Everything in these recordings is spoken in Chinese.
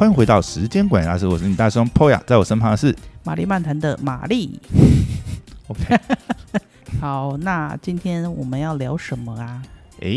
欢迎回到时间管理大师，我是你大兄 Poya，在我身旁的是玛丽漫谈的玛丽。OK，好，那今天我们要聊什么啊？哎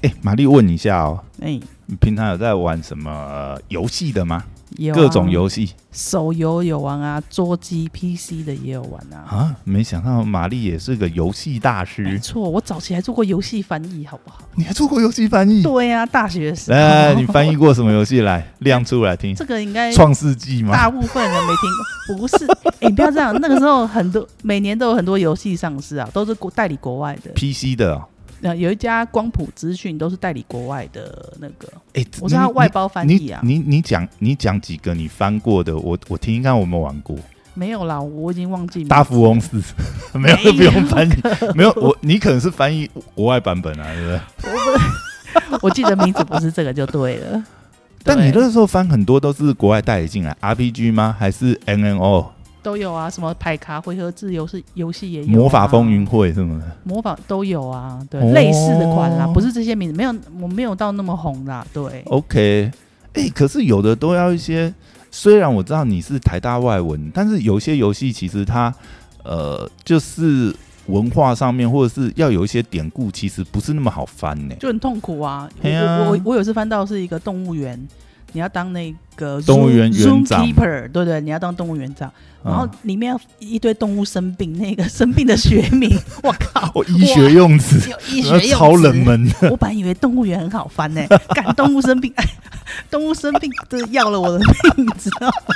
哎，玛丽问一下哦，哎、你平常有在玩什么呃游戏的吗？有、啊、各种游戏手游有玩啊，桌机、PC 的也有玩啊。啊？没想到玛丽也是个游戏大师没师，错，我早期还做过游戏翻译，好不好？你还做过游戏翻译？对呀、大学的时候。来，你翻译过什么游戏来亮出来听？这个应该创世纪吗？大部分人没听过，不是？哎、你不要这样，那个时候很多每年都有很多游戏上市啊，都是国代理国外的。PC 的哦，那有一家光谱资讯都是代理国外的那个，哎，我是他外包翻译啊。你你你讲你讲几个你翻过的，我我听一看我有没有玩过。没有啦，我已经忘记。大富翁是 没有不用翻译，没有我你可能是翻译国外版本啊，对不对？我记得名字不是这个就对了。但你那时候翻很多都是国外代理进来，RPG 吗？还是 NNO 都有啊，什么牌卡回合制游戏游戏也有、啊，魔法风云会什么的？魔法都有啊，对，哦类似的款啦，不是这些名字，没有，我没有到那么红啦，对，OK，哎、可是有的都要一些。虽然我知道你是台大外文，但是有些游戏其实它呃就是文化上面或者是要有一些典故，其实不是那么好翻呢。就很痛苦啊。啊我我我有次翻到是一个动物园，你要当那个动物园园长。对对，你要当动物园长，然后嗯里面一堆动物生病，那个 生病的学名，我靠，哦，医学用词，医学用超冷门。的。我本来以为动物园很好翻呢、赶动物生病，哎，动物生病都要了我的命，你知道吗？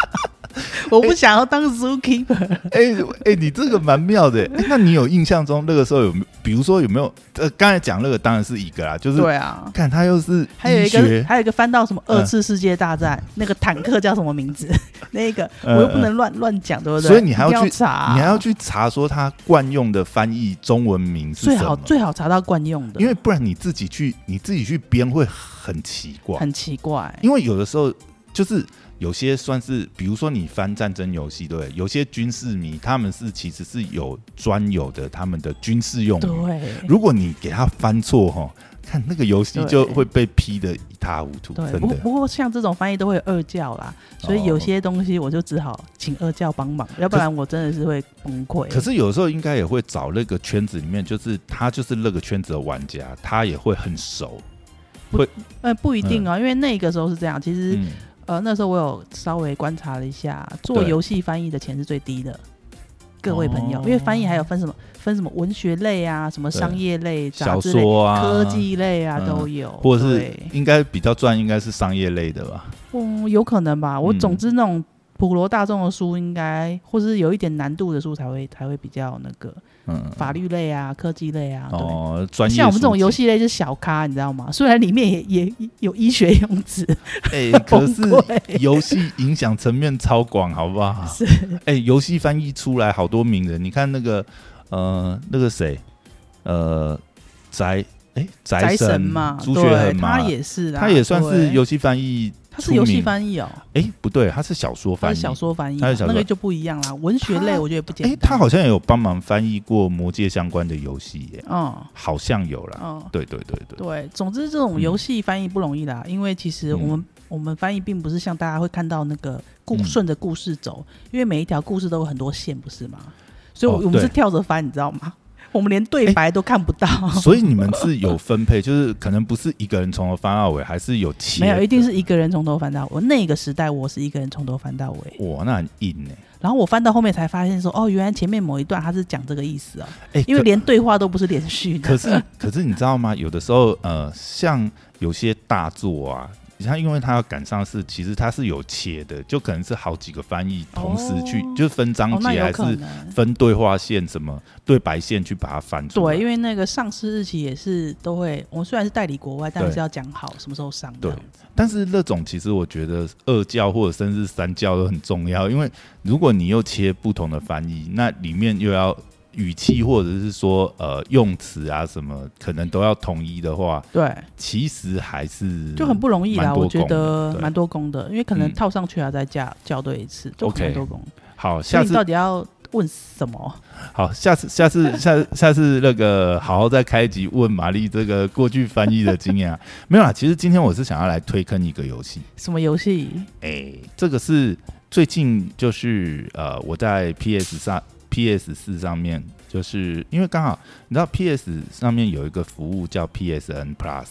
我不想要当 zookeeper，哎哎、你这个蛮妙的、哎那你有印象中那个时候有没有？比如说有没有？呃，刚才讲那个当然是一个啦，就是对啊。看他又是还有一个，还有一个翻到什么嗯二次世界大战，那个坦克叫什么名字？那个嗯我又不能乱乱讲，对不对？所以你还要去查，你还要去查说他惯用的翻译中文名是最好，最好查到惯用的，因为不然你自己去你自己去编会很奇怪。很奇怪。因为有的时候就是有些算是，比如说你翻战争游戏，对？有些军事迷他们是其实是有专有的他们的军事用语。对如果你给他翻错哈，看那个游戏就会被批的一塌糊涂，对，真的。不不过像这种翻译都会有二教啦，所以有些东西我就只好请二教帮忙，要不然我真的是会崩溃。可是有时候应该也会找那个圈子里面，就是他就是那个圈子的玩家，他也会很熟。会呃，不一定哦，因为那个时候是这样，其实、嗯，呃那时候我有稍微观察了一下，做游戏翻译的钱是最低的。各位朋友，哦因为翻译还有分什么分什么文学类啊，什么商业类、杂小志类、说啊，科技类啊嗯都有，或者是应该比较赚，应该是商业类的吧？嗯，有可能吧。我嗯总之那种普罗大众的书，应该或者是有一点难度的书才会才会比较那个嗯，法律类啊、科技类啊，对。哦，专业像我们这种游，戏类就是小咖，你知道吗？虽然里面也 也有医学用词，哎、可是游戏影响层面超广，好不好？是。哎、游戏翻译出来好多名人，你看那个呃，那个谁，呃，宅哎宅宅神神嘛，朱学对，恒嘛，他也是啊，他也算是游戏翻译他是游戏翻译哦，哎、不对，它是小说翻译，小说翻译嘛，他是小说那个就不一样啦。文学类我觉得不简哎、单。他好像也有帮忙翻译过魔界相关的游戏耶，嗯好像有啦。嗯，对对对对，对，总之这种游戏翻译不容易啦，因为其实嗯我们、我们翻译并不是像大家会看到那个故嗯顺着故事走，因为每一条故事都有很多线，不是吗？所以我，哦我们是跳着翻，你知道吗？我们连对白都看不到，所以你们是有分配，就是可能不是一个人从头翻到尾，还是有切的？没有，一定是一个人从头翻到尾。那个时代，我是一个人从头翻到尾，哇，那很硬呢。然后我翻到后面才发现说，哦，原来前面某一段他是讲这个意思哦，哎、因为可连对话都不是连续的。可是可是你知道吗？有的时候呃，像有些大作啊，你看，因为他要赶上是，其实他是有切的，就可能是好几个翻译同时去，哦就是分章节、还是。分对话线什么对白线去把它翻出来。对，因为那个上市日期也是都会，我们虽然是代理国外，但是要讲好什么时候上。对但是那种其实我觉得二教或者甚至三教都很重要，因为如果你又切不同的翻译，那里面又要语气或者是说呃用词啊什么，可能都要统一的话，对，其实还是就很不容易啦。我觉得蛮多功的，因为可能嗯套上去还要再校校对一次，就 OK 蛮多功。好。下次到底要问什么？好，下次下次下下次那个好好再开一集问玛丽这个过去翻译的经验啊，没有啦。其实今天我是想要来推坑一个游戏，什么游戏？哎，这个是最近就是呃我在 PS 上 PS 四上面，就是因为刚好你知道 PS 上面有一个服务叫 PSN Plus。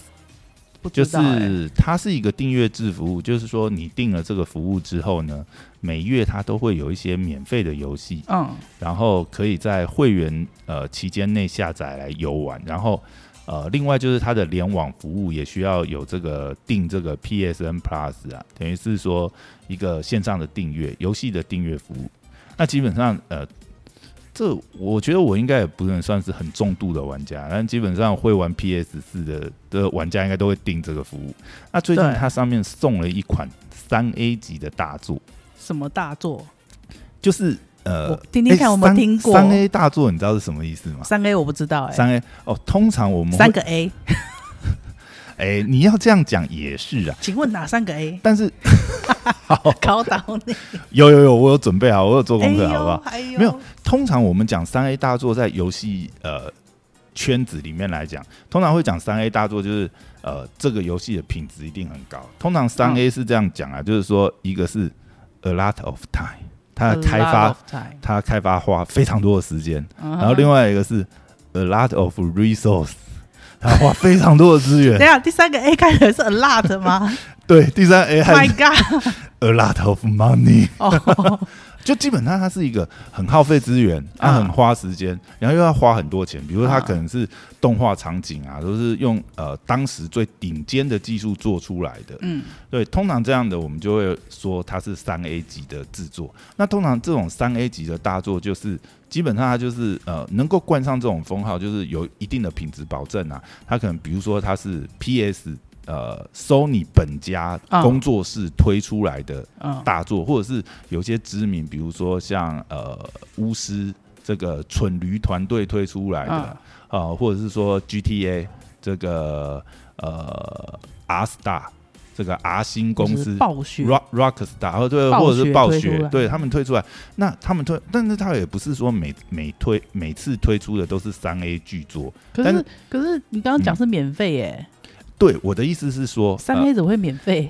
就不知道欸是它是一个订阅制服务，就是说你订了这个服务之后呢，每月它都会有一些免费的游戏，嗯然后可以在会员呃期间内下载来游玩，然后呃另外就是它的联网服务也需要有这个订这个 PSN Plus 啊，等于是说一个线上的订阅游戏的订阅服务。那基本上呃。这我觉得我应该也不能算是很重度的玩家，但基本上会玩 PS 四的的玩家应该都会订这个服务。那最近它上面送了一款三 A 级的大作，什么大作？就是呃我，听听看有没有听过三 A 大作，你知道是什么意思吗？三 A 我不知道哎、三 A 哦，通常我们三个 A，哎、你要这样讲也是啊，请问哪三个 A？但是 考倒你，有有有，我有准备好，我有做功课，好不好？哎？没有通常我们讲三 A 大作，在游戏呃圈子里面来讲，通常会讲三 A 大作，就是呃这个游戏的品质一定很高。通常三 A 是这样讲啊，就是说一个是 a lot of time，它的开发它开发花非常多的时间，然后另外一个是 a lot of resource，它花非常多的资源等一。下第三个 A 开头是 a lot 吗 对，第三 A 还？My 是 God！a lot of money。哦，就基本上它是一个很耗费资源，它嗯很花时间，然后又要花很多钱。比如说它嗯可能是动画场景啊，都是用呃当时最顶尖的技术做出来的。嗯，对，通常这样的我们就会说它是三 A 级的制作。那通常这种三 A 级的大作，就是基本上它就是呃能够冠上这种封号，就是有一定的品质保证啊。它可能比如说它是 PS 呃 Sony 本家嗯工作室推出来的嗯大作，或者是有些知名，比如说像呃巫师这个蠢驴团队推出来的啊、嗯或者是说 GTA 这个呃 R Star 这个 R 星公司。暴雪 Rock Rockstar，或对，或者是暴雪，对他们推出来，那他们推，但是他也不是说每每推每次推出的都是三 A 巨作。可是可是你刚刚讲是免费耶，对，我的意思是说，三呃 A 怎么会免费？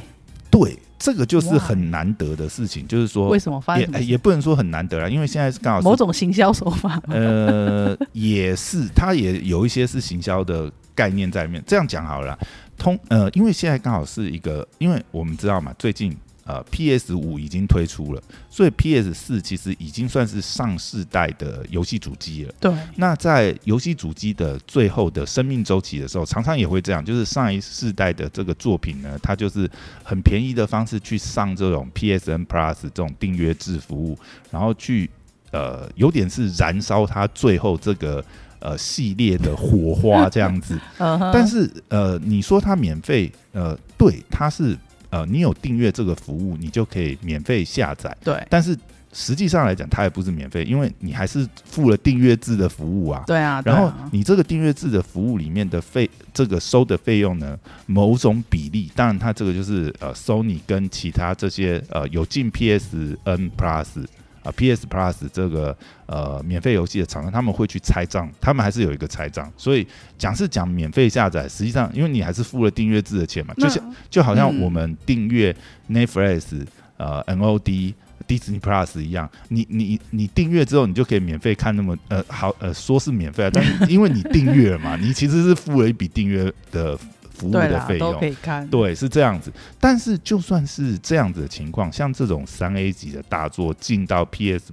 对，这个就是很难得的事情，就是说为什么发也生什么事也不能说很难得啦，因为现在是刚好是某种行销手法？呃，也是，它也有一些是行销的概念在里面。这样讲好了啦，通呃，因为现在刚好是一个，因为我们知道嘛，最近呃 PS 五已经推出了，所以 PS 四其实已经算是上世代的游戏主机了。对，那在游戏主机的最后的生命周期的时候，常常也会这样，就是上一世代的这个作品呢，它就是很便宜的方式去上这种 PSN Plus 这种订阅制服务，然后去呃有点是燃烧它最后这个呃系列的火花这样子。但是呃，你说它免费，呃，对，它是呃，你有订阅这个服务，你就可以免费下载。对但是实际上来讲，它也不是免费，因为你还是付了订阅制的服务啊。对啊，然后你这个订阅制的服务里面的费，这个收的费用呢，某种比例，当然它这个就是呃，Sony 跟其他这些呃有进 PSN Plus 啊、PS Plus 这个呃免费游戏的厂商，他们会去拆账，他们还是有一个拆账，所以讲是讲免费下载，实际上因为你还是付了订阅制的钱嘛，就像就好像嗯我们订阅 Netflix 呃 NOD。Disney Plus 一样，你你你订阅之后，你就可以免费看那么呃好呃说是免费啊，但是因为你订阅了嘛，你其实是付了一笔订阅的服务的费用。可，以看。对，是这样子。但是就算是这样子的情况，像这种三 A 级的大作进到 PS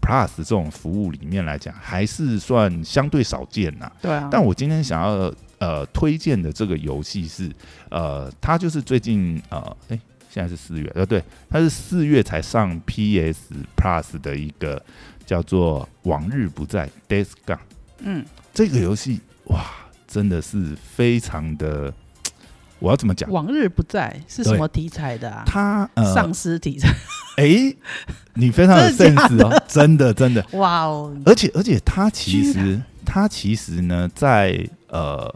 Plus 这种服务里面来讲，还是算相对少见呐、对啊，但我今天想要呃推荐的这个游戏是呃，它就是最近呃，诶，现在是四月，呃，对，它是四月才上 PS Plus 的一个叫做《往日不再》（Days Gone） 嗯，这个游戏，哇，真的是非常的，我要怎么讲？往日不在是什么题材的啊？他呃，丧尸题材。诶，你非常有 sense 哦，真的真的，哇哦，而且而且他其实他其实呢，在呃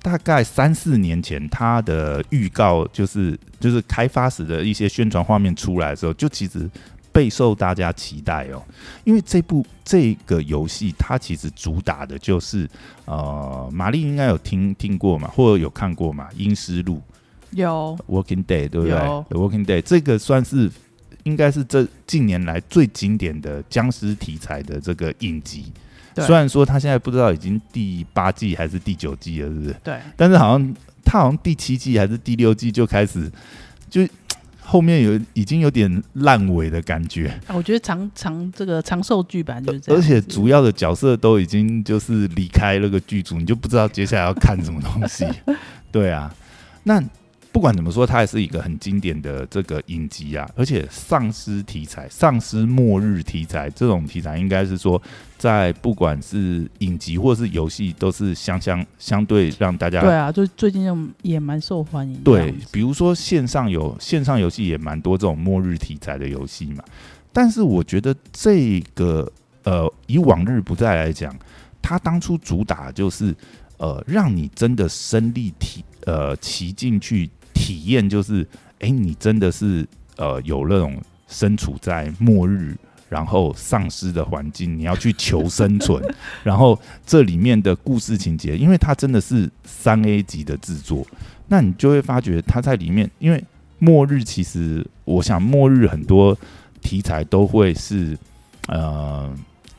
大概三四年前，他的预告就是就是开发时的一些宣传画面出来的时候，就其实备受大家期待哦。因为这部这个游戏，它其实主打的就是呃，玛丽应该有听听过嘛，或者有看过嘛，《阴尸路有》（Walking Day） 对不对有 Walking Day 这个算是应该是这近年来最经典的僵尸题材的这个影集。虽然说他现在不知道已经第八季还是第九季了，是不是？对，但是好像他好像第七季还是第六季就开始，就后面有已经有点烂尾的感觉，啊我觉得长长这个长寿剧版就是这样，而且主要的角色都已经就是离开那个剧组，你就不知道接下来要看什么东西。对啊，那不管怎么说，它也是一个很经典的这个影集啊，而且丧尸题材、丧尸末日题材这种题材，应该是说在不管是影集或是游戏，都是相相相对让大家对啊，就最近就也蛮受欢迎的对。，比如说线上有线上游戏也蛮多这种末日题材的游戏嘛，但是我觉得这个呃，以往日不再来讲，它当初主打就是呃，让你真的身临体呃骑进去体验，就是哎、诶你真的是呃有那种身处在末日。然后丧尸的环境，你要去求生存，然后这里面的故事情节，因为它真的是三 A 级的制作，那你就会发觉它在里面，因为末日其实，我想末日很多题材都会是呃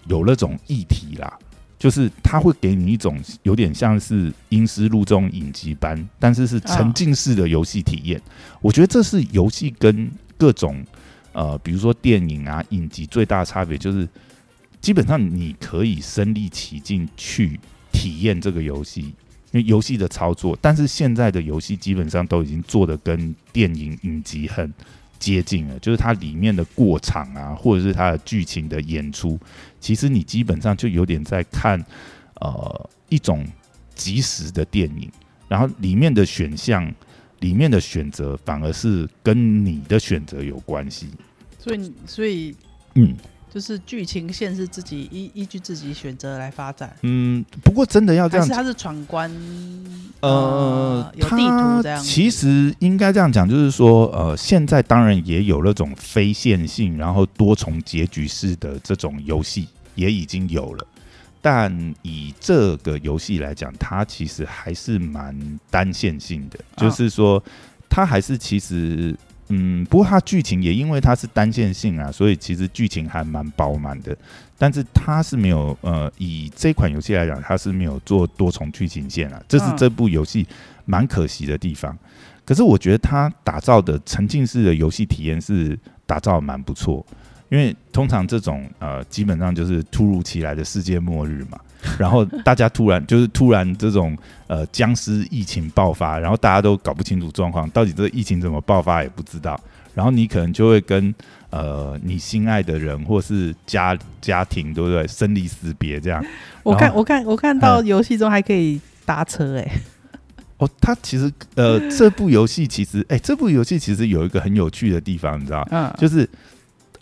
有那种议题啦，就是它会给你一种有点像是《阴尸路》这种影集般，但是是沉浸式的游戏体验。我觉得这是游戏跟各种呃，比如说电影啊、影集最大的差别，就是基本上你可以身临其境去体验这个游戏，因为游戏的操作，但是现在的游戏基本上都已经做的跟电影影集很接近了，就是它里面的过场啊，或者是它的剧情的演出，其实你基本上就有点在看呃一种即时的电影，然后里面的选项、里面的选择反而是跟你的选择有关系。所以所以嗯就是剧情线是自己依依据自己选择来发展，嗯，不过真的要这样它是闯关？呃，有地图这样。其实应该这样讲，就是说，呃，现在当然也有那种非线性，然后多重结局式的这种游戏，也已经有了。但以这个游戏来讲，它其实还是蛮单线性的，哦就是说，它还是其实，嗯，不过它剧情也因为它是单线性啊，所以其实剧情还蛮饱满的。但是它是没有，呃，以这款游戏来讲，它是没有做多重剧情线啊，这是嗯这部游戏蛮可惜的地方。可是我觉得它打造的沉浸式的游戏体验是打造蛮不错，因为通常这种呃，基本上就是突如其来的世界末日嘛，然后大家突然就是突然这种呃僵尸疫情爆发，然后大家都搞不清楚状况，到底这个疫情怎么爆发也不知道，然后你可能就会跟呃你心爱的人或是家家庭，对不对？生离死别这样。我看我看我看到嗯游戏中还可以搭车哎、哦，它其实呃这部游戏其实哎、这部游戏其实有一个很有趣的地方，你知道？嗯，就是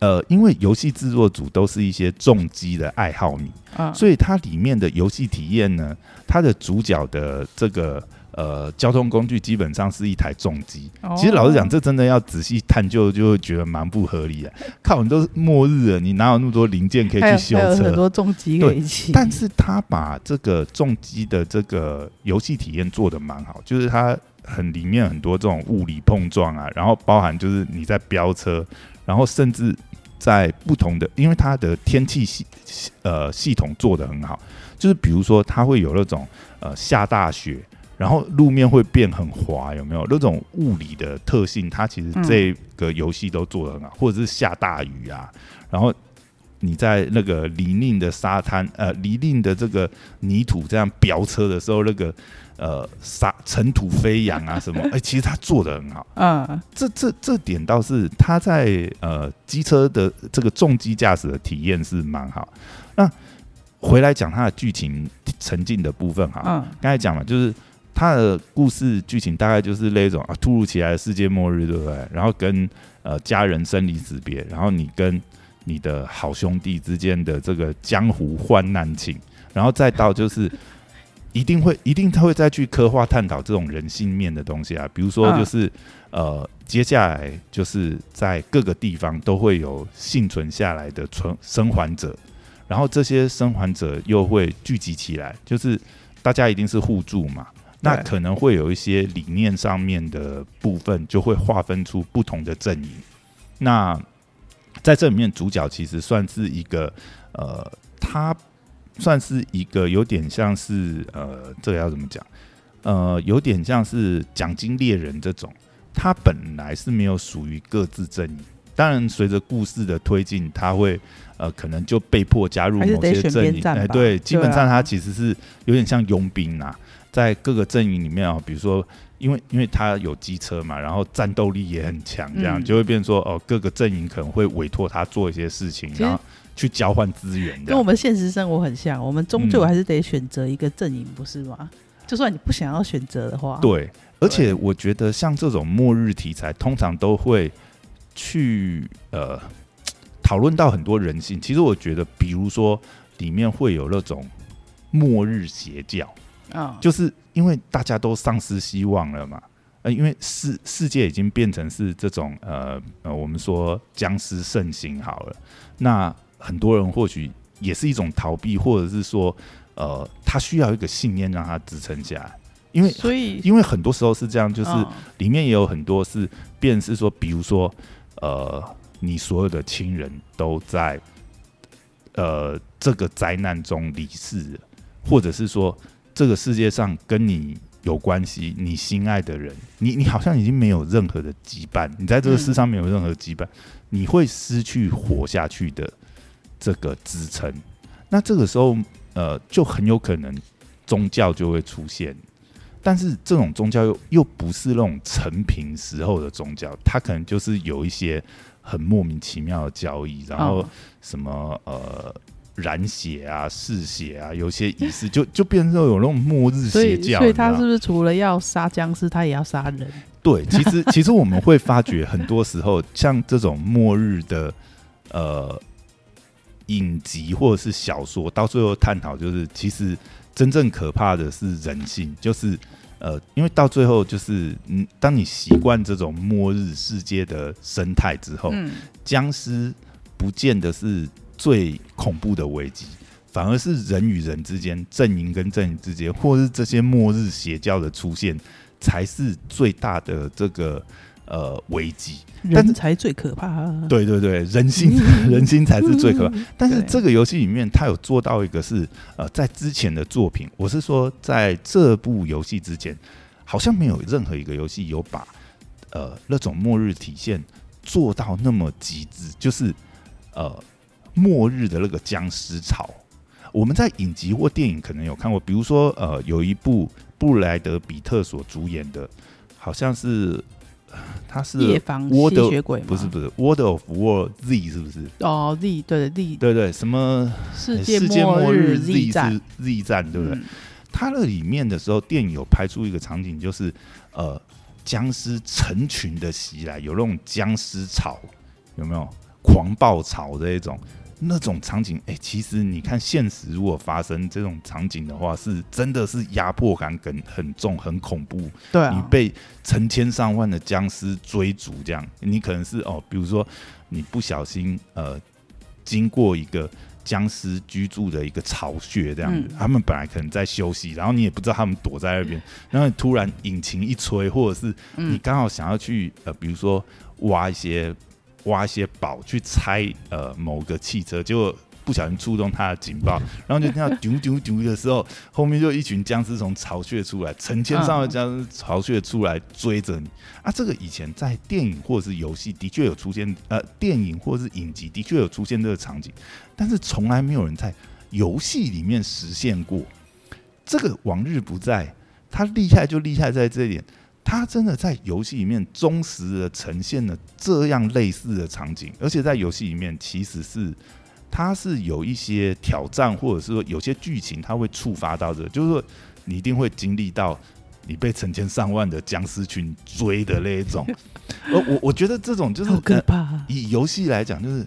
呃，因为游戏制作组都是一些重机的爱好迷，嗯所以它里面的游戏体验呢，它的主角的这个呃交通工具基本上是一台重机。哦其实老实讲，这真的要仔细探究，就会觉得蛮不合理的。靠，你都是末日了，你哪有那么多零件可以去修车很？多重机可以骑，但是他把这个重机的这个游戏体验做的蛮好，就是它很里面很多这种物理碰撞啊，然后包含就是你在飙车，然后甚至在不同的，因为它的天气系呃系统做得很好，就是比如说它会有那种呃下大雪。然后路面会变很滑，有没有那种物理的特性？它其实这个游戏都做得很好，或者是下大雨啊，然后你在那个泥泞的沙滩，呃，泥泞的这个泥土这样飙车的时候，那个呃沙尘土飞扬啊什么，哎、其实他做的很好。嗯这这这点倒是他在呃机车的这个重机驾驶的体验是蛮好。那回来讲它的剧情沉浸的部分哈，嗯刚才讲了，就是他的故事剧情大概就是那种啊突如其来的世界末日，对不对？然后跟呃家人生离死别，然后你跟你的好兄弟之间的这个江湖患难情，然后再到就是一定会一定他会再去刻画探讨这种人性面的东西啊，比如说嗯就是、呃，接下来就是在各个地方都会有幸存下来的存生还者，然后这些生还者又会聚集起来，就是大家一定是互助嘛。那可能会有一些理念上面的部分，就会划分出不同的阵营。那在这里面，主角其实算是一个呃，他算是一个有点像是呃，这个要怎么讲？呃，有点像是奖金猎人这种，他本来是没有属于各自阵营。当然，随着故事的推进，他会呃，可能就被迫加入某些阵营。哎，对，基本上他其实是有点像佣兵呐、在各个阵营里面啊、比如说，因为因为他有机车嘛，然后战斗力也很强，这样、嗯就会变成说哦，各个阵营可能会委托他做一些事情，然后去交换资源的跟我。们现实生活很像，我们终究嗯还是得选择一个阵营，不是吗？就算你不想要选择的话，对，而且我觉得像这种末日题材，通常都会去呃讨论到很多人性。其实我觉得，比如说里面会有那种末日邪教，嗯，就是因为大家都丧失希望了嘛。呃，因为世世界已经变成是这种呃呃，我们说僵尸盛行好了，那很多人或许也是一种逃避，或者是说呃，他需要一个信念让他支撑下来，因为所以因为很多时候是这样，就是嗯。里面也有很多是，便是说，比如说，呃，你所有的亲人都在呃这个灾难中离世了，或者是说，这个世界上跟你有关系，你心爱的人，你你好像已经没有任何的羁绊，你在这个世上没有任何羁绊，你会失去活下去的这个支撑。那这个时候，呃，就很有可能宗教就会出现。但是这种宗教又又不是那种成平时候的宗教，它可能就是有一些很莫名其妙的交易，然后嗯什么呃染血啊、嗜血啊，有些仪式就就变成有那种末日邪教。所以他是不是除了要杀僵尸，他也要杀人？对，其实其实我们会发觉，很多时候像这种末日的呃影集或者是小说，到最后探讨就是，其实真正可怕的是人性，就是呃，因为到最后就是，嗯，当你习惯这种末日世界的生态之后，嗯，僵尸不见得是最恐怖的危机，反而是人与人之间、阵营跟阵营之间，或是这些末日邪教的出现，才是最大的这个呃危机。但是人才最可怕、啊。对对对，人心 人心才是最可怕。但是这个游戏里面，它有做到一个是呃，在之前的作品，我是说在这部游戏之前，好像没有任何一个游戏有把呃那种末日体现做到那么极致，就是呃末日的那个僵尸潮。我们在影集或电影可能有看过，比如说呃有一部布莱德比特所主演的，好像是呃他是吸血鬼吗？不是不是，World of War Z 是不是？哦，Z 对 Z 对对，什么世界世界末日 Z 战。是，Z 战，对不对？嗯。它那里面的时候，电影有拍出一个场景，就是呃，僵尸成群的袭来，有那种僵尸潮，有没有？狂暴潮这一种那种场景？哎、其实你看现实如果发生这种场景的话，是真的是压迫感很很重，很恐怖。对啊，你被成千上万的僵尸追逐，这样你可能是哦，比如说你不小心呃经过一个僵尸居住的一个巢穴，这样子，嗯他们本来可能在休息，然后你也不知道他们躲在那边，然后你突然引擎一吹，或者是你嗯刚好想要去呃，比如说挖一些挖一些宝去拆呃某个汽车，结果。不小心触动它的警报，然后就听到丢丢丢的时候，后面就一群僵尸从巢穴出来，成千上万僵尸巢穴出来追着你啊！这个以前在电影或者是游戏的确有出现，呃，电影或者是影集的确有出现这个场景，但是从来没有人在游戏里面实现过。这个往日不在，它厉害就厉害在这一点，他真的在游戏里面忠实的呈现了这样类似的场景，而且在游戏里面其实是。它是有一些挑战，或者是说有些剧情，他会触发到这个，就是说你一定会经历到你被成千上万的僵尸群追的那一种。而我我觉得这种就是好可呃怕啊。以游戏来讲，就是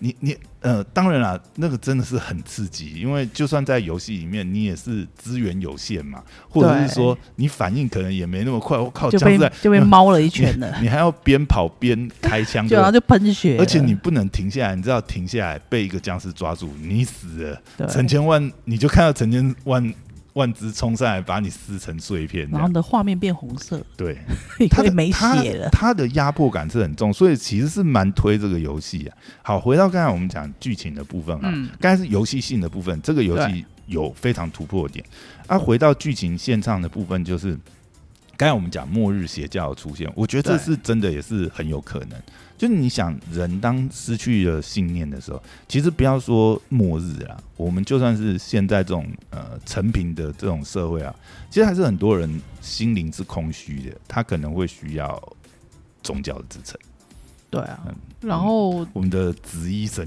你你呃，当然啦，那个真的是很刺激，因为就算在游戏里面，你也是资源有限嘛，或者是说你反应可能也没那么快。我靠，就被就被 猫了一拳了。你还要边跑边开枪，就然后就喷血，而且你不能停下来，你知道停下来被一个僵尸抓住，你死了，成千万你就看到成千万。万只冲上来，把你撕成碎片，然后的画面变红色。对，他的没血了。他的压迫感是很重，所以其实是蛮推这个游戏啊。好，回到刚才我们讲剧情的部分啊，刚才是游戏性的部分，这个游戏有非常突破点。啊，回到剧情线上的部分，就是刚才我们讲末日邪教出现，我觉得这是真的，也是很有可能。就是你想，人当失去了信念的时候，其实不要说末日啊，我们就算是现在这种呃成平的这种社会啊，其实还是很多人心灵是空虚的，他可能会需要宗教的支撑。对啊，然后我们的紫衣神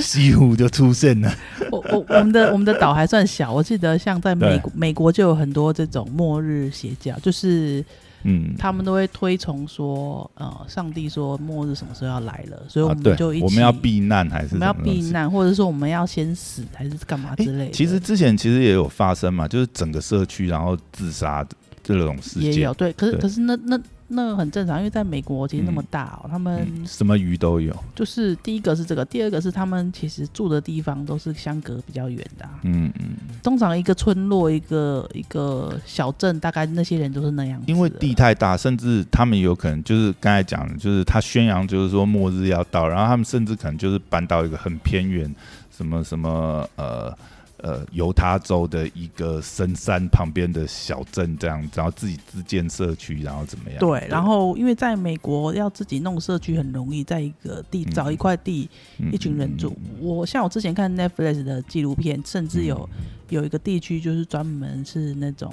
西湖 就出现了。我我我们的我们的岛还算小，我记得像在美国美国就有很多这种末日邪教，就是。嗯，他们都会推崇说，呃，上帝说末日什么时候要来了，所以我们就一起，我们要避难还是我们要避难，或者说我们要先死还是干嘛之类的。其实之前其实也有发生嘛，就是整个社区然后自杀这种事件也有，对，可是可是那那。那很正常，因为在美国其实那么大哦，他们什么鱼都有。就是第一个是这个，第二个是他们其实住的地方都是相隔比较远的。嗯嗯。通常一个村落、一个一个小镇，大概那些人都是那样。因为地太大，甚至他们有可能就是刚才讲的，就是他宣扬就是说末日要到，然后他们甚至可能就是搬到一个很偏远，什么什么呃。呃，犹他州的一个深山旁边的小镇，这样，然后自己自建社区，然后怎么样？对，然后因为在美国要自己弄社区很容易，在一个地找一块地，一群人住。我像我之前看 Netflix 的纪录片，甚至有有一个地区就是专门是那种。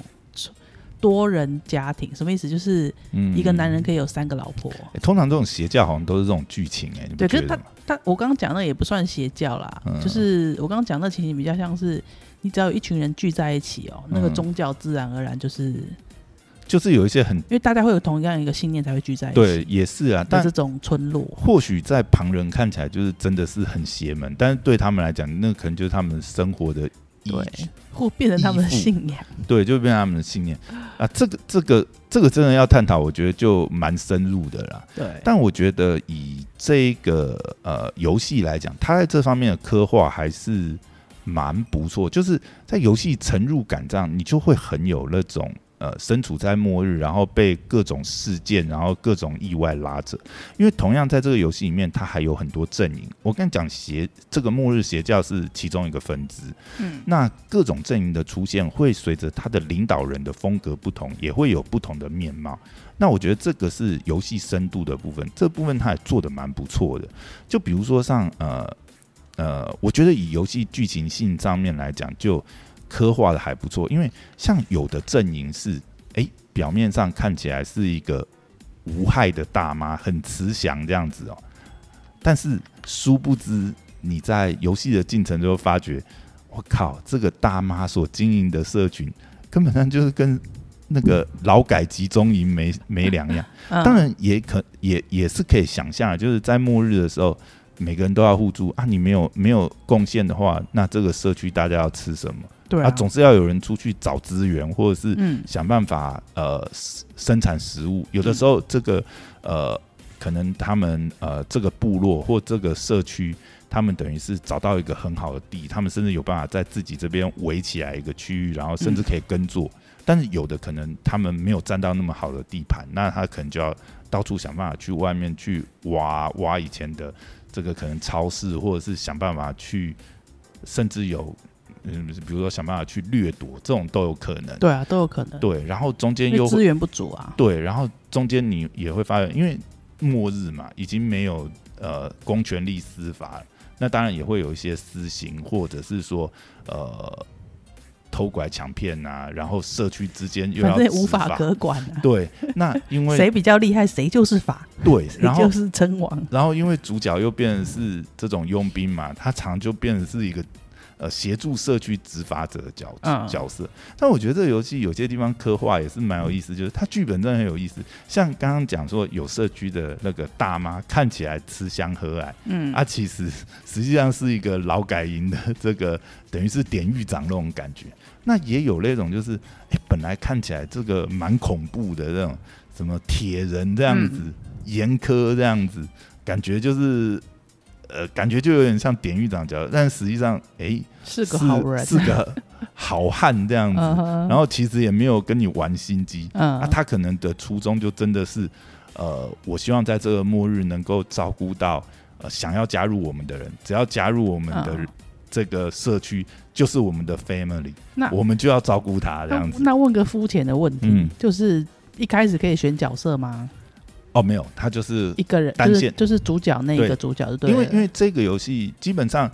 多人家庭什么意思？就是一个男人可以有三个老婆。通常这种邪教好像都是这种剧情哎。对，可是他他我刚刚讲的也不算邪教啦，就是我刚刚讲的情形比较像是你只要有一群人聚在一起哦，那个宗教自然而然就是就是有一些很因为大家会有同样一个信念才会聚在一起。对，也是啊。但这种村落或许在旁人看起来就是真的是很邪门，但是对他们来讲，那可能就是他们生活的。对，或变成他们的信仰，对，就变成他们的信念啊！这个、这个、这个真的要探讨，我觉得就蛮深入的啦。对，但我觉得以这个呃游戏来讲，它在这方面的刻画还是蛮不错，就是在游戏沉入感这样，你就会很有那种。呃，身处在末日，然后被各种事件，然后各种意外拉着。因为同样在这个游戏里面，它还有很多阵营。我跟你讲，邪这个末日邪教是其中一个分支。嗯，那各种阵营的出现，会随着他的领导人的风格不同，也会有不同的面貌。那我觉得这个是游戏深度的部分，这部分它也做的蛮不错的。就比如说像呃呃，我觉得以游戏剧情性上面来讲，就。刻画的还不错，因为像有的阵营是，哎，表面上看起来是一个无害的大妈，很慈祥这样子哦，但是殊不知你在游戏的进程就会发觉，我靠，这个大妈所经营的社群根本上就是跟那个劳改集中营没没两样。当然也可也也是可以想象，就是在末日的时候，每个人都要互助啊，你没有没有贡献的话，那这个社区大家要吃什么？啊，总是要有人出去找资源，或者是想办法呃生产食物。有的时候，这个呃，可能他们呃这个部落或这个社区，他们等于是找到一个很好的地，他们甚至有办法在自己这边围起来一个区域，然后甚至可以耕作。但是有的可能他们没有占到那么好的地盘，那他可能就要到处想办法去外面去挖挖以前的这个可能超市，或者是想办法去，甚至有。嗯，比如说想办法去掠夺，这种都有可能。对啊，都有可能。对，然后中间又资源不足啊。对，然后中间你也会发现，因为末日嘛，已经没有呃公权力司法，那当然也会有一些私刑，或者是说呃偷拐抢骗啊，然后社区之间又要无法可管。对，那 因为谁比较厉害，谁就是法。对，然后就是称王。然后因为主角又变成是这种佣兵嘛，他常就变成是一个。呃协助社区执法者的角嗯角色。但我觉得这个游戏有些地方刻画也是蛮有意思，就是它剧本真的很有意思。像刚刚讲说有社区的那个大妈看起来吃香喝爱，嗯啊，其实实际上是一个劳改营的这个等于是典狱长那种感觉。那也有那种就是，哎、本来看起来这个蛮恐怖的那种什么铁人这样子，嗯严苛这样子，感觉就是。呃，感觉就有点像典狱长角色，但实际上，哎、是个好人，是个好汉这样子。然后其实也没有跟你玩心机，嗯。那、他可能的初衷就真的是，呃，我希望在这个末日能够照顾到呃想要加入我们的人，只要加入我们的嗯。这个社区，就是我们的 family，那我们就要照顾他这样子。那问个肤浅的问题，嗯。就是一开始可以选角色吗？哦，没有，他就是一个人单线。就是就是主角那一个主角就对，因为因为这个游戏基本上，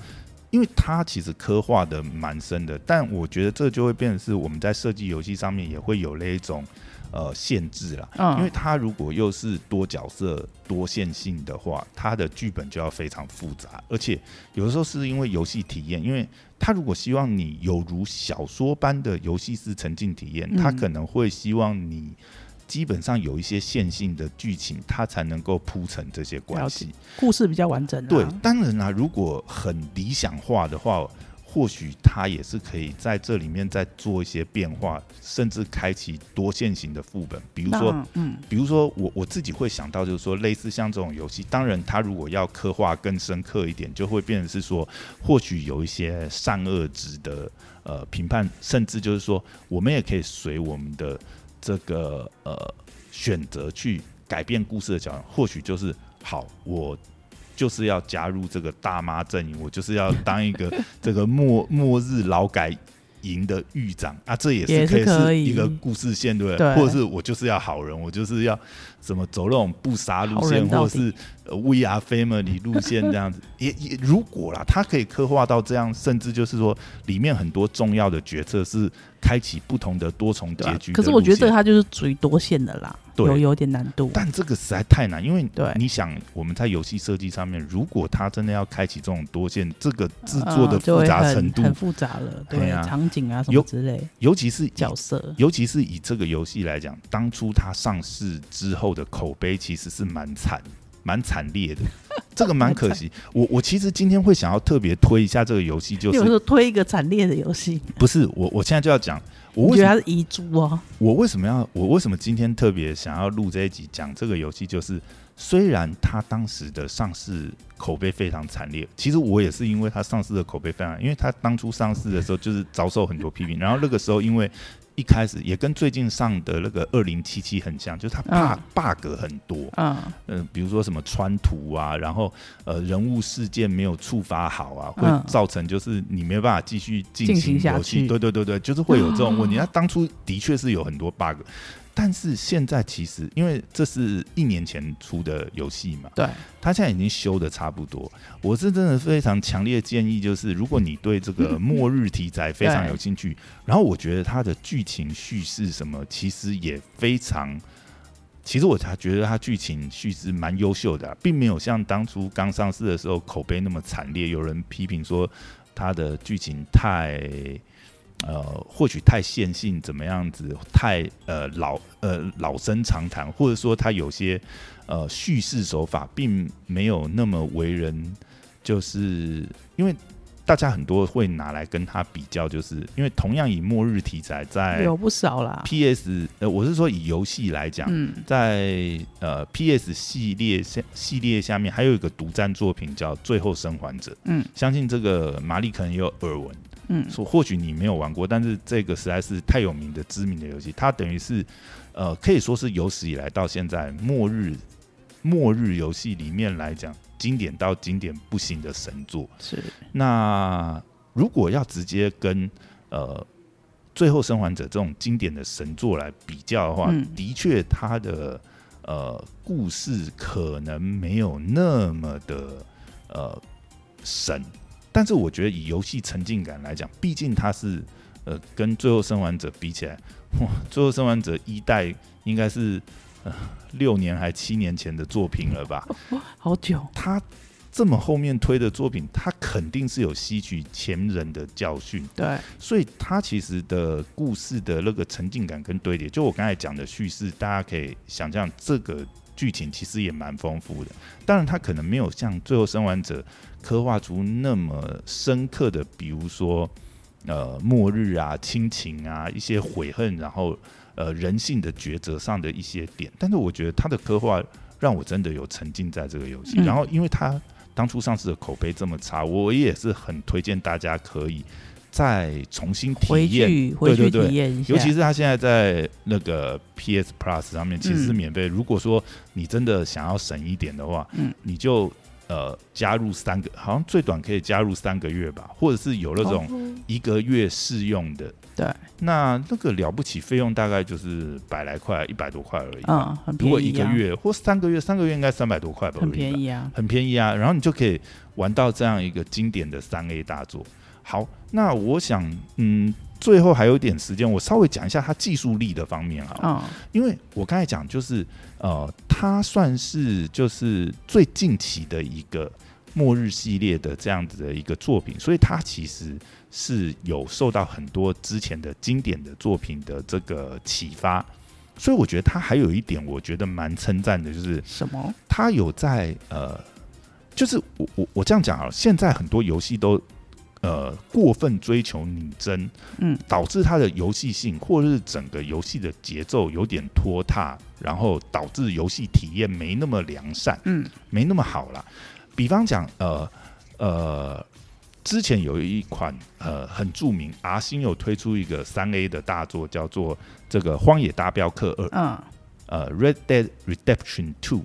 因为它其实刻画的蛮深的，但我觉得这就会变成是我们在设计游戏上面也会有那一种呃限制了。嗯因为它如果又是多角色、多线性的话，它的剧本就要非常复杂，而且有的时候是因为游戏体验，因为它如果希望你有如小说般的游戏式沉浸体验，它嗯可能会希望你基本上有一些线性的剧情，它才能够铺成这些关系。故事比较完整、啊。对，当然啦，如果很理想化的话，或许它也是可以在这里面再做一些变化，甚至开启多线型的副本。比如说，嗯比如说我我自己会想到，就是说类似像这种游戏，当然它如果要刻画更深刻一点，就会变成是说，或许有一些善恶值的呃评判，甚至就是说，我们也可以随我们的这个呃选择去改变故事的脚本，或许就是好我。就是要加入这个大妈阵营，我就是要当一个这个末末日劳改营的狱长啊，这也也是可以是一个故事线，对不对或者是我就是要好人，我就是要什么走那种不杀路好线，或者是呃 We Are Family 路线这样子。也也如果啦，它可以刻画到这样，甚至就是说里面很多重要的决策是开启不同的多重结局。可是我觉得这个它就是属于多线的啦，对。有有点难度。但这个实在太难，因为你想我们在游戏设计上面，如果它真的要开启这种多线，这个制作的复杂程度，很复杂了，对，哎呀场景啊什么之类，尤其是角色，尤其是以这个游戏来讲，当初它上市之后的口碑其实是蛮惨、蛮惨烈的，这个蛮可惜。我我其实今天会想要特别推一下这个游戏，就是有时候推一个惨烈的游戏，不是我我现在就要讲，我我为什么觉得它是遗珠哦。我为什么要我为什么今天特别想要录这一集讲这个游戏，就是虽然它当时的上市口碑非常惨烈，其实我也是因为它上市的口碑非常，因为它当初上市的时候就是遭受很多批评，然后那个时候因为一开始也跟最近上的那个二零七七很像，就是它 bug、bug 很多，嗯，嗯、比如说什么穿图啊，然后呃人物事件没有触发好啊，会嗯造成就是你没办法继续进进行游戏。对对对对，就是会有这种问题。哦 那当初的确是有很多 bug，但是现在其实因为这是一年前出的游戏嘛，对，它现在已经修的差不多。我是真的非常强烈建议，就是如果你对这个 末日题材非常有兴趣，然后我觉得它的剧情叙事什么，其实也非常。其实我才觉得它剧情叙事蛮优秀的啊、并没有像当初刚上市的时候口碑那么惨烈。有人批评说它的剧情太呃，或许太线性，怎么样子，太呃老呃老生常谈，或者说他有些呃叙事手法并没有那么为人，就是因为大家很多会拿来跟他比较，就是因为同样以末日题材在有不少啦。PS，呃，我是说以游戏来讲，嗯，在呃 PS 系列下系列下面还有一个独占作品叫《最后生还者》，嗯，相信这个玛丽可能也有耳闻，嗯说或许你没有玩过，但是这个实在是太有名的知名的游戏，它等于是呃可以说是有史以来到现在末日末日游戏里面来讲，经典到经典不行的神作。是，那如果要直接跟呃《最后生还者》这种经典的神作来比较的话，嗯的确它的呃故事可能没有那么的呃神，但是我觉得以游戏沉浸感来讲，毕竟它是呃跟《最后生还者》比起来，哇，《最后生还者》一代应该是呃六年还七年前的作品了吧？好久，它这么后面推的作品，他肯定是有吸取前人的教训，对，所以他其实的故事的那个沉浸感跟堆叠，就我刚才讲的叙事，大家可以想象这个剧情其实也蛮丰富的。当然，他可能没有像《最后生还者》刻画出那么深刻的，比如说呃末日啊、亲情啊、一些悔恨，然后呃人性的抉择上的一些点。但是我觉得他的刻画让我真的有沉浸在这个游戏，嗯然后因为他。当初上市的口碑这么差，我也是很推荐大家可以再重新体验，对对对。尤其是他现在在那个 PS Plus 上面其实是嗯免费。如果说你真的想要省一点的话，嗯，你就呃加入三个，好像最短可以加入三个月吧，或者是有那种哦。一个月试用的。对，那那个了不起费用大概就是百来块，一百多块而已。嗯，很如果便宜啊，一个月或三个月，三个月应该三百多块吧，很便宜啊，很便宜啊，然后你就可以玩到这样一个经典的三 A 大作。好，那我想，嗯，最后还有一点时间，我稍微讲一下它技术力的方面啊，嗯，因为我刚才讲就是，呃，它算是就是最近期的一个末日系列的这样子的一个作品，所以它其实是有受到很多之前的经典的作品的这个启发。所以我觉得他还有一点，我觉得蛮称赞的，就是什么？他有在呃，就是我我我这样讲啊，现在很多游戏都呃过分追求拟真，嗯，导致它的游戏性或者是整个游戏的节奏有点拖沓，然后导致游戏体验没那么良善，嗯，没那么好啦。比方讲，呃呃，之前有一款呃很著名，R 星有推出一个三 A 的大作，叫做这个《荒野大镖客二》。嗯，呃，《Red Dead Redemption Two》，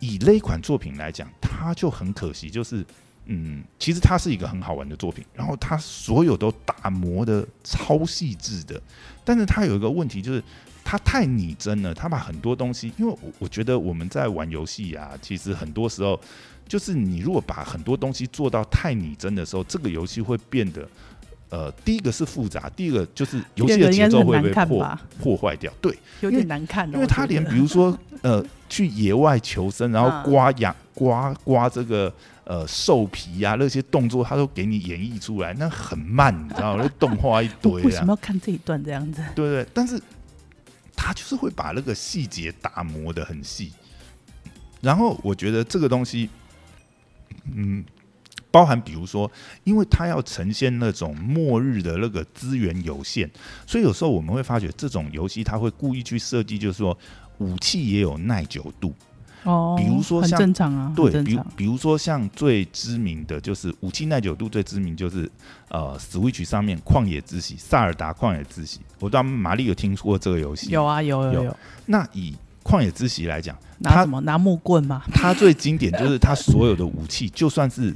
以那一款作品来讲，它就很可惜，就是嗯，其实它是一个很好玩的作品，然后它所有都打磨的超细致的，但是它有一个问题就是。它太拟真了，它把很多东西，因为我我觉得我们在玩游戏啊，其实很多时候就是你如果把很多东西做到太拟真的时候，这个游戏会变得，呃，第一个是复杂，第一个就是游戏的节奏会被破？破坏掉。对，有点难看的，因为他连比如说呃去野外求生，然后嗯刮痒刮刮这个呃兽皮呀、那些动作，他都给你演绎出来，那很慢，你知道吗？那动画一堆啊为什么，要看这一段这样子？对对，但是他就是会把那个细节打磨的很细，然后我觉得这个东西，嗯。包含比如说，因为它要呈现那种末日的那个资源有限，所以有时候我们会发觉这种游戏它会故意去设计，就是说武器也有耐久度。哦，比如说很像正常啊，对，比。比如说像最知名的就是武器耐久度最知名就是呃，Switch 上面《旷野之息》《萨尔达旷野之息》，我不知道玛丽有听说过这个游戏。有。啊，有有有有，那以《旷野之息》来讲，拿什么拿木棍嘛？它最经典就是它所有的武器，就算是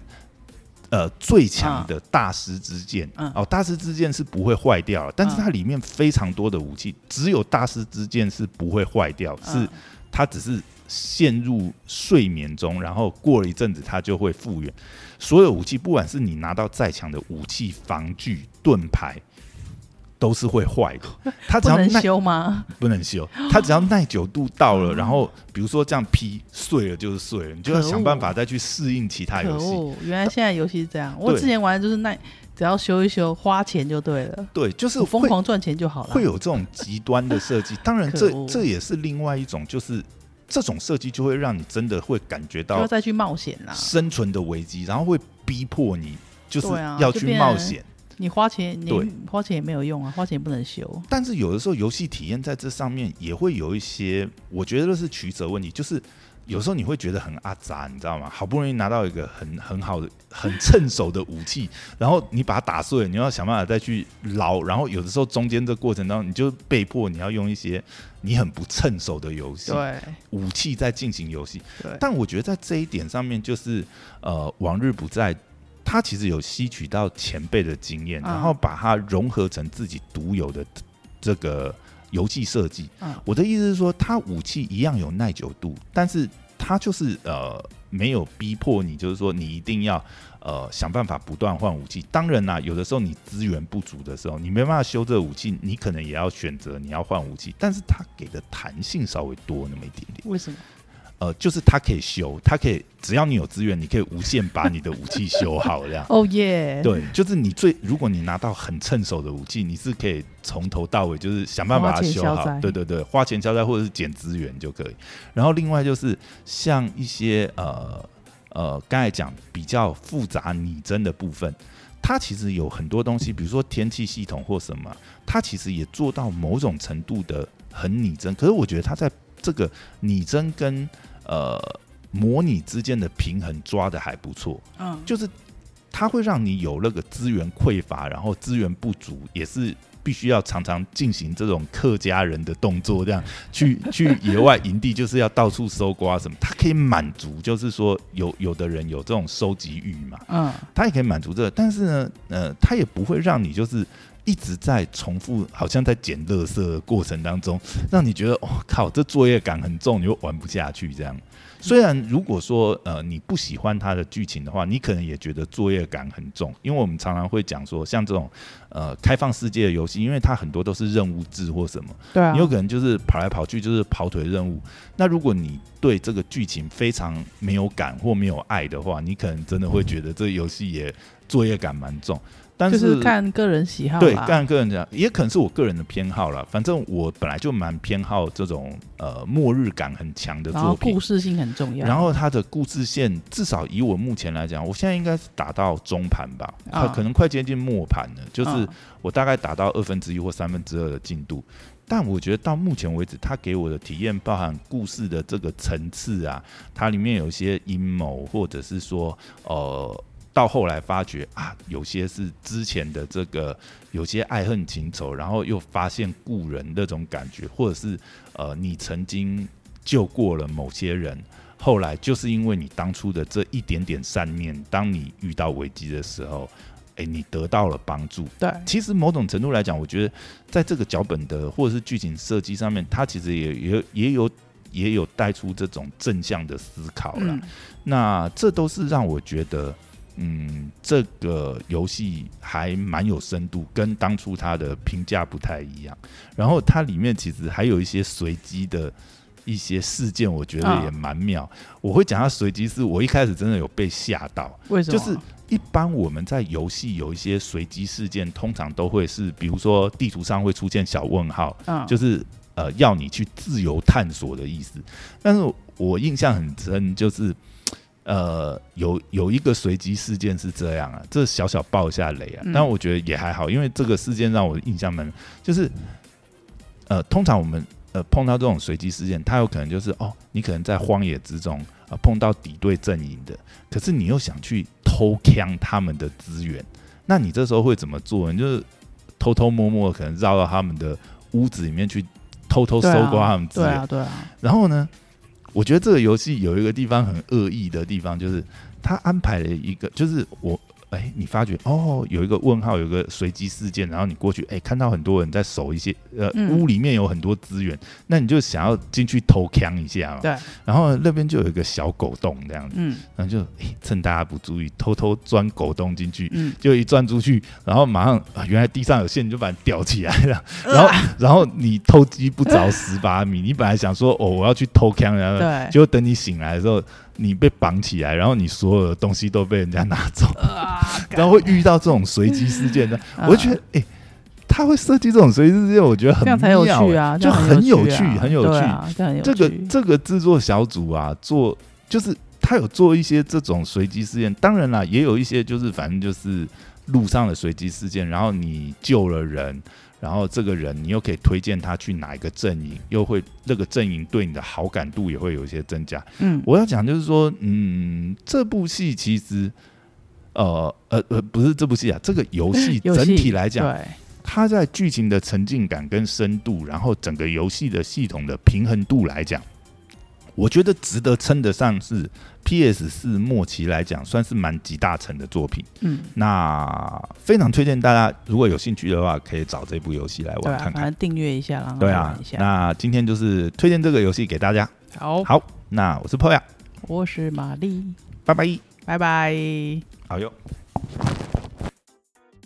呃最强的大师之剑，嗯哦，大师之剑是不会坏掉的，但是它里面非常多的武器，只有大师之剑是不会坏掉，是嗯。它只是陷入睡眠中，然后过了一阵子它就会复原。所有武器，不管是你拿到再强的武器、防具、盾牌，都是会坏的。它只不能要耐修吗？不能修，它只要耐久度到了，然后比如说这样劈碎了就是碎了，你就要想办法再去适应其他游戏。恶，原来现在游戏是这样。我之前玩的就是耐只要修一修，花钱就对了，对，就是疯狂赚钱就好了。会有这种极端的设计。当然这，这也是另外一种，就是这种设计就会让你真的会感觉到就要再去冒险啦。生存的危机，然后会逼迫你就是要去冒险。你花钱，你对花钱也没有用啊，花钱也不能修。但是有的时候游戏体验在这上面也会有一些，我觉得是取舍问题，就是有时候你会觉得很阿杂，你知道吗？好不容易拿到一个很很好的、很趁手的武器，然后你把它打碎，你要想办法再去捞，然后有的时候中间这过程当中，你就被迫你要用一些你很不趁手的游戏对武器在进行游戏。对，但我觉得在这一点上面，就是呃，往日不在，他其实有吸取到前辈的经验，嗯然后把它融合成自己独有的这个游戏设计。嗯我的意思是说，它武器一样有耐久度，但是它就是呃没有逼迫你，就是说你一定要呃想办法不断换武器。当然啦，有的时候你资源不足的时候，你没办法修这武器，你可能也要选择你要换武器，但是它给的弹性稍微多那么一点点。为什么？呃，就是它可以修，它可以只要你有资源，你可以无限把你的武器修好，这样。哦耶！对，就是你最，如果你拿到很趁手的武器，你是可以从头到尾就是想办法把它修好。对对对，花钱消灾或者是捡资源就可以。然后另外就是像一些呃呃，刚才讲比较复杂拟真的部分，它其实有很多东西，比如说天气系统或什么，它其实也做到某种程度的很拟真。可是我觉得它在这个拟真跟呃，模拟之间的平衡抓的还不错，嗯，就是它会让你有那个资源匮乏，然后资源不足，也是必须要常常进行这种客家人的动作，这样去 去野外营地，就是要到处搜刮什么，它可以满足，就是说有有的人有这种收集欲嘛，嗯，它也可以满足这个，但是呢，呃，它也不会让你就是一直在重复，好像在捡垃圾的过程当中，让你觉得哦靠，这作业感很重，你又玩不下去这样。虽然如果说呃你不喜欢它的剧情的话，你可能也觉得作业感很重，因为我们常常会讲说，像这种呃开放世界的游戏，因为它很多都是任务制或什么，对啊，你有可能就是跑来跑去就是跑腿任务。那如果你对这个剧情非常没有感或没有爱的话，你可能真的会觉得这游戏也作业感蛮重。但是看个人喜好，对，看个人讲，也可能是我个人的偏好了。反正我本来就蛮偏好这种呃末日感很强的作品，故事性很重要。然后它的故事线，至少以我目前来讲，我现在应该是打到中盘吧，可能快接近末盘了。就是我大概打到二分之一或三分之二的进度。但我觉得到目前为止，它给我的体验，包含故事的这个层次啊，它里面有一些阴谋，或者是说呃。到后来发觉啊，有些是之前的这个有些爱恨情仇，然后又发现故人那种感觉，或者是呃，你曾经救过了某些人，后来就是因为你当初的这一点点善念，当你遇到危机的时候，哎，你得到了帮助。对，其实某种程度来讲，我觉得在这个脚本的或者是剧情设计上面，它其实也也也有也有带出这种正向的思考了。那这都是让我觉得。嗯，这个游戏还蛮有深度，跟当初它的评价不太一样。然后它里面其实还有一些随机的一些事件，我觉得也蛮妙。我会讲它随机，是我一开始真的有被吓到。为什么？就是一般我们在游戏有一些随机事件，通常都会是，比如说地图上会出现小问号，就是呃要你去自由探索的意思。但是我印象很深，就是。呃，有有一个随机事件是这样啊，这小小爆一下雷啊，但我觉得也还好，因为这个事件让我印象蛮，就是呃，通常我们呃碰到这种随机事件，它有可能就是哦，你可能在荒野之中啊碰到敌对阵营的，可是你又想去偷抢他们的资源，那你这时候会怎么做？你就是偷偷摸摸可能绕到他们的屋子里面去偷偷搜刮他们资源，对啊，对啊，然后呢？我觉得这个游戏有一个地方很恶意的地方，就是他安排了一个，就是我。哎，你发觉哦，有一个问号，有个随机事件，然后你过去，哎，看到很多人在守一些，呃，屋里面有很多资源，那你就想要进去偷抢一下嘛。对。然后那边就有一个小狗洞这样子，嗯，然后就趁大家不注意，偷偷钻狗洞进去，嗯，就一钻出去，然后马上啊，原来地上有线，你就把它吊起来了。然后，然后你偷鸡不着十八米，你本来想说，哦，我要去偷抢，然后，对，结果等你醒来的时候。你被绑起来，然后你所有的东西都被人家拿走，然后会遇到这种随机事件的，我就觉得，哎，他会设计这种随机事件，我觉得很有趣啊，就很有趣，很有趣。这个这个制作小组啊，做就是他有做一些这种随机事件，当然啦，也有一些就是反正就是路上的随机事件，然后你救了人。然后这个人，你又可以推荐他去哪一个阵营，又会那个阵营对你的好感度也会有一些增加。嗯，我要讲就是说，嗯，这部戏其实，呃呃呃，不是这部戏啊，这个游戏整体来讲，它在剧情的沉浸感跟深度，然后整个游戏的系统的平衡度来讲。我觉得值得称得上是 PS 四末期来讲，算是蛮集大成的作品。嗯，那非常推荐大家，如果有兴趣的话，可以找这部游戏来玩看看，订阅一下，然后对啊。那今天就是推荐这个游戏给大家。好，好，那我是 p o y a 我是玛丽，拜拜，拜拜，好哟。